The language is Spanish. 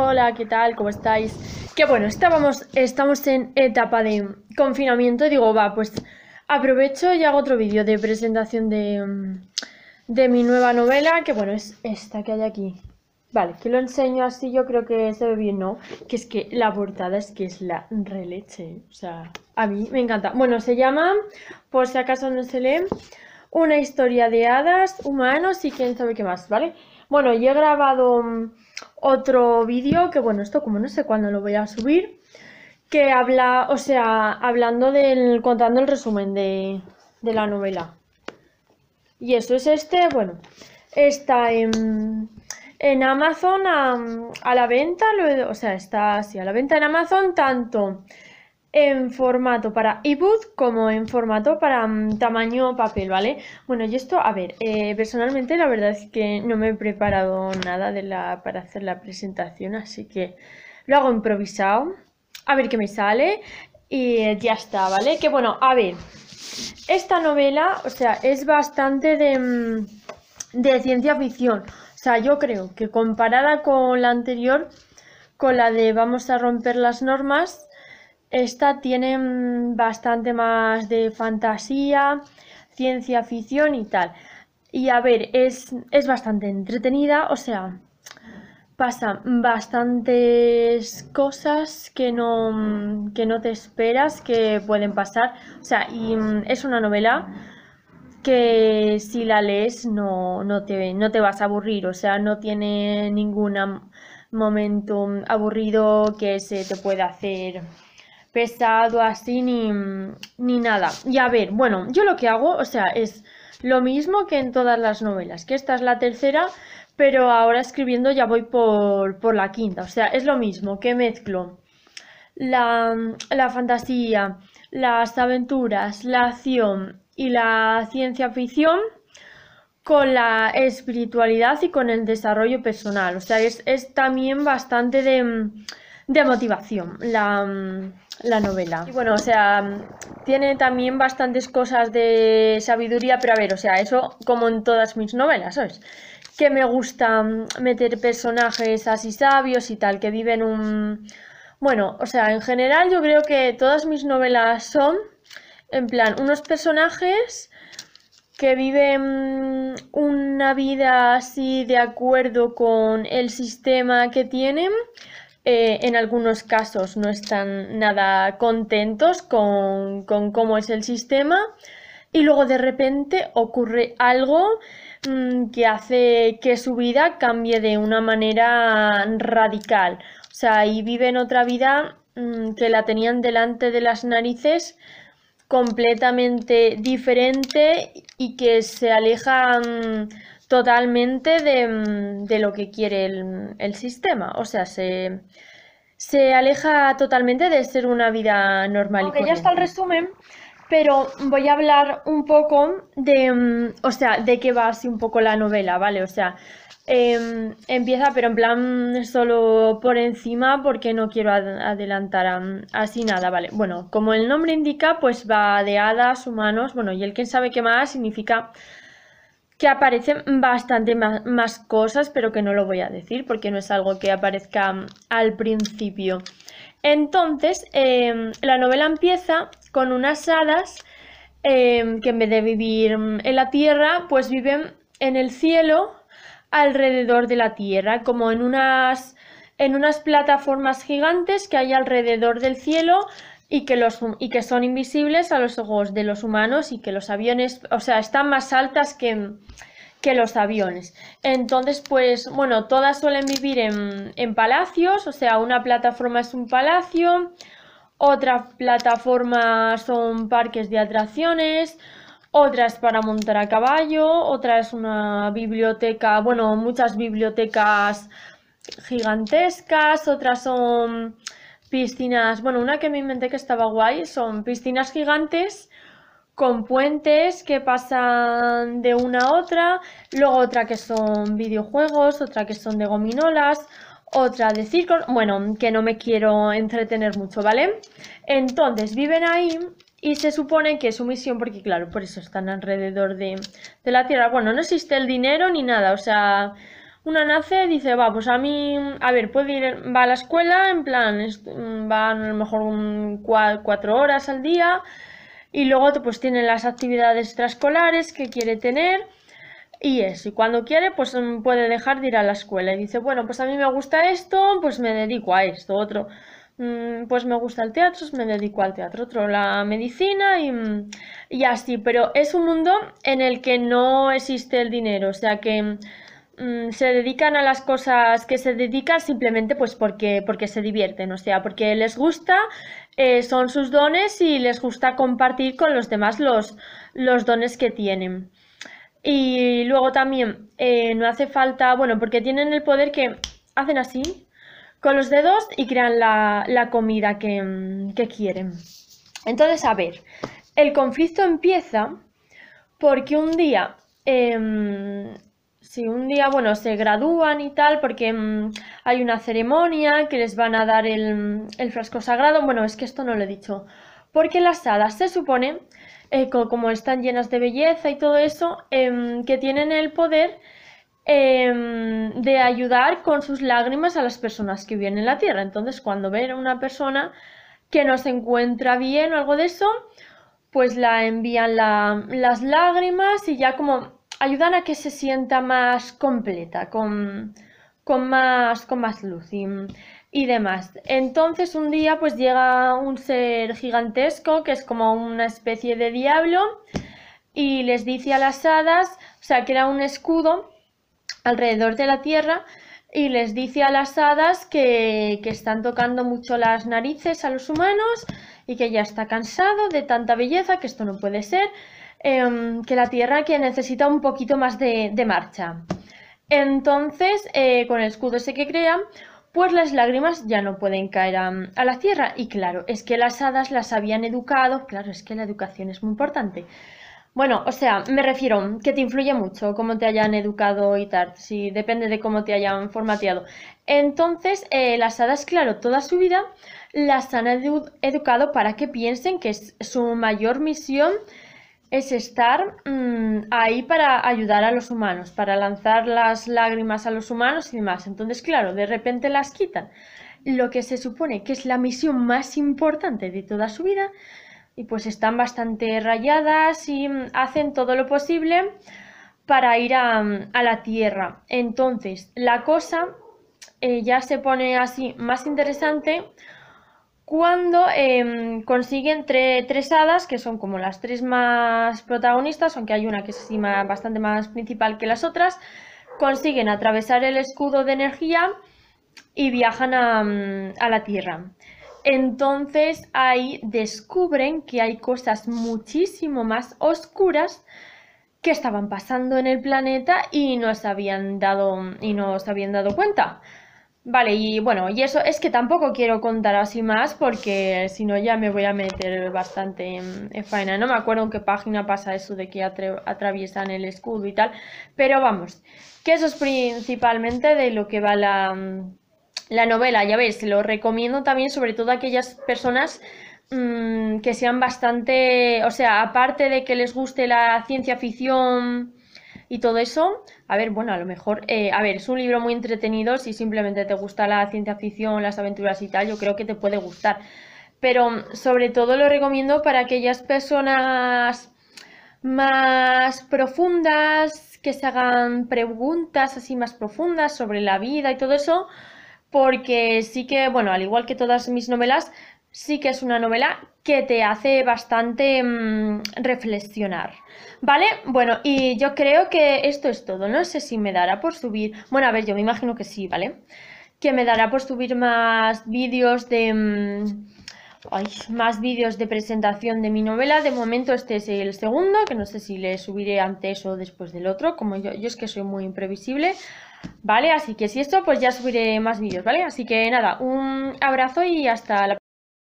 Hola, ¿qué tal? ¿Cómo estáis? Que bueno, estábamos, estamos en etapa de confinamiento y digo, va, pues aprovecho y hago otro vídeo de presentación de, mm, de mi nueva novela, que bueno, es esta que hay aquí. Vale, que lo enseño así, yo creo que se ve bien, ¿no? Que es que la portada es que es la releche, o sea, a mí me encanta. Bueno, se llama, por si acaso no se lee, Una historia de hadas, humanos y quién sabe qué más, ¿vale? Bueno, yo he grabado mm, otro vídeo, que bueno, esto como no sé cuándo lo voy a subir, que habla, o sea, hablando del, contando el resumen de, de la novela. Y eso es este, bueno, está en, en Amazon a, a la venta, o sea, está así a la venta en Amazon tanto en formato para ebook como en formato para mm, tamaño papel, ¿vale? Bueno, y esto, a ver, eh, personalmente la verdad es que no me he preparado nada de la, para hacer la presentación, así que lo hago improvisado, a ver qué me sale y eh, ya está, ¿vale? Que bueno, a ver, esta novela, o sea, es bastante de, mm, de ciencia ficción, o sea, yo creo que comparada con la anterior, con la de Vamos a romper las normas, esta tiene mm, bastante más de fantasía, ciencia ficción y tal. Y a ver, es, es bastante entretenida, o sea, pasan bastantes cosas que no, mm, que no te esperas que pueden pasar. O sea, y mm, es una novela que si la lees no, no te, no te vas a aburrir, o sea, no tiene ningún momento aburrido que se te pueda hacer pesado así ni, ni nada. Y a ver, bueno, yo lo que hago, o sea, es lo mismo que en todas las novelas, que esta es la tercera, pero ahora escribiendo ya voy por, por la quinta, o sea, es lo mismo, que mezclo la, la fantasía, las aventuras, la acción y la ciencia ficción con la espiritualidad y con el desarrollo personal. O sea, es, es también bastante de, de motivación la, la novela. Y bueno, o sea, tiene también bastantes cosas de sabiduría, pero a ver, o sea, eso como en todas mis novelas, ¿sabes? Que me gusta meter personajes así sabios y tal, que viven un... Bueno, o sea, en general yo creo que todas mis novelas son, en plan, unos personajes que viven una vida así de acuerdo con el sistema que tienen. Eh, en algunos casos no están nada contentos con, con cómo es el sistema. Y luego de repente ocurre algo mm, que hace que su vida cambie de una manera radical. O sea, y viven otra vida mm, que la tenían delante de las narices completamente diferente y que se aleja mm, totalmente de, mm, de lo que quiere el, el sistema. O sea, se, se aleja totalmente de ser una vida normal y Aunque ya está el resumen, Pero voy a hablar un poco de, mm, o sea, de qué va así un poco la novela, ¿vale? O sea, em, empieza, pero en plan solo por encima porque no quiero ad- adelantar así nada, ¿vale? Bueno, como el nombre indica, pues va de hadas, humanos, bueno, y el quién sabe qué más significa que aparecen bastante más, cosas, pero que no lo voy a decir porque no es algo que aparezca mm, al principio. Entonces, em, la novela empieza con unas hadas em, que en vez de vivir mm, en la tierra, pues viven en el cielo alrededor de la tierra, como en unas, en unas plataformas gigantes que hay alrededor del cielo y que, los, y que son invisibles a los ojos de los humanos y que los aviones, o sea, están más altas que, que los aviones. Entonces, pues, bueno, todas suelen vivir en, en palacios, o sea, una plataforma es un palacio, otra plataforma son parques de atracciones, otra es para montar a caballo, otra es una biblioteca, bueno, muchas bibliotecas gigantescas, otras son piscinas, bueno, una que me inventé que estaba guay, son piscinas gigantes con puentes que pasan de una a otra, luego otra que son videojuegos, otra que son de gominolas, otra de circos, bueno, que no me quiero entretener mucho, ¿vale? Entonces viven ahí y se supone que su misión, porque claro, por eso están alrededor de, de la Tierra, bueno, no existe el dinero ni nada, o sea, una nace, dice, va, pues a mí, a ver, puede ir, va a la escuela, en plan, va a lo mejor un, cuatro horas al día, y luego pues tiene las actividades extraescolares que quiere tener, y eso, y cuando quiere, pues puede dejar de ir a la escuela, y dice, bueno, pues a mí me gusta esto, pues me dedico a esto, otro, mm, pues me gusta el teatro, me dedico al teatro, otro la medicina y, y así, pero es un mundo en el que no existe el dinero, o sea que Mm, se dedican a las cosas que se dedican simplemente pues porque, porque se divierten, o sea, porque les gusta, eh, son sus dones y les gusta compartir con los demás los, los dones que tienen. Y luego también eh, no hace falta, bueno, porque tienen el poder que hacen así con los dedos y crean la, comida que, que quieren. Entonces, a ver, el conflicto empieza porque un día em, si un día, bueno, se gradúan y tal, porque mm, hay una ceremonia que les van a dar el, frasco sagrado. Bueno, es que esto no lo he dicho. Porque las hadas se supone, eh, como están llenas de belleza y todo eso, em, que tienen el poder em, de ayudar con sus lágrimas a las personas que viven en la tierra. Entonces, cuando ven a una persona que no se encuentra bien o algo de eso, pues la envían las lágrimas y ya como ayudan a que se sienta más completa, con, con, más, con más luz y, demás. Entonces un día pues llega un ser gigantesco que es como una especie de diablo y les dice a las hadas, o sea, que un escudo alrededor de la tierra y les dice a las hadas que, que, están tocando mucho las narices a los humanos y que ya está cansado de tanta belleza, que esto no puede ser Em, que la Tierra que necesita un poquito más de, marcha. Entonces, eh, con el escudo ese que crea, pues las lágrimas ya no pueden caer a, la tierra. Y claro, es que las hadas las habían educado, claro, es que la educación es muy importante. Bueno, o sea, me refiero que te influye mucho cómo te hayan educado y tal, si depende de cómo te hayan formateado. Entonces, eh, las hadas, claro, toda su vida las han educado para que piensen que es su mayor misión es estar mm, ahí para ayudar a los humanos, para lanzar las lágrimas a los humanos y demás. Entonces, claro, de repente las quitan. Lo que se supone que es la misión más importante de toda su vida, y pues están bastante rayadas y mm, hacen todo lo posible para ir a, mm, la Tierra. Entonces, la cosa eh, ya se pone así más interesante cuando em, consiguen tres hadas, que son como las tres más protagonistas, aunque hay una que es bastante más principal que las otras, consiguen atravesar el escudo de energía y viajan a, mm, a la Tierra. Entonces ahí descubren que hay cosas muchísimo más oscuras que estaban pasando en el planeta y no se habían dado, y no se habían dado cuenta. Vale, y bueno, y eso es que tampoco quiero contar así más porque si no ya me voy a meter bastante en, faena. No me acuerdo en qué página pasa eso de que atraviesan el escudo y tal, pero vamos, que eso es principalmente de lo que va la, la novela. Ya veis, lo recomiendo también sobre todo a aquellas personas mm, que sean bastante, o sea, aparte de que les guste la ciencia ficción y todo eso, a ver, bueno, a lo mejor, eh, a ver, es un libro muy entretenido, si simplemente te gusta la ciencia ficción, las aventuras y tal, yo creo que te puede gustar. Pero mm, sobre todo lo recomiendo para aquellas personas más profundas, que se hagan preguntas así más profundas sobre la vida y todo eso, porque sí que, bueno, al igual que todas mis novelas, sí que es una novela que te hace bastante mm, reflexionar. ¿Vale? Bueno, y yo creo que esto es todo. No sé si me dará por subir... Bueno, a ver, yo me imagino que sí, ¿vale? Que me dará por subir más vídeos de... Mm, más vídeos de presentación de mi novela. De momento este es el segundo, que no sé si le subiré antes o después del otro. Como yo, yo es que soy muy imprevisible. ¿Vale? Así que si esto, pues ya subiré más vídeos, ¿vale? Así que nada, un abrazo y hasta la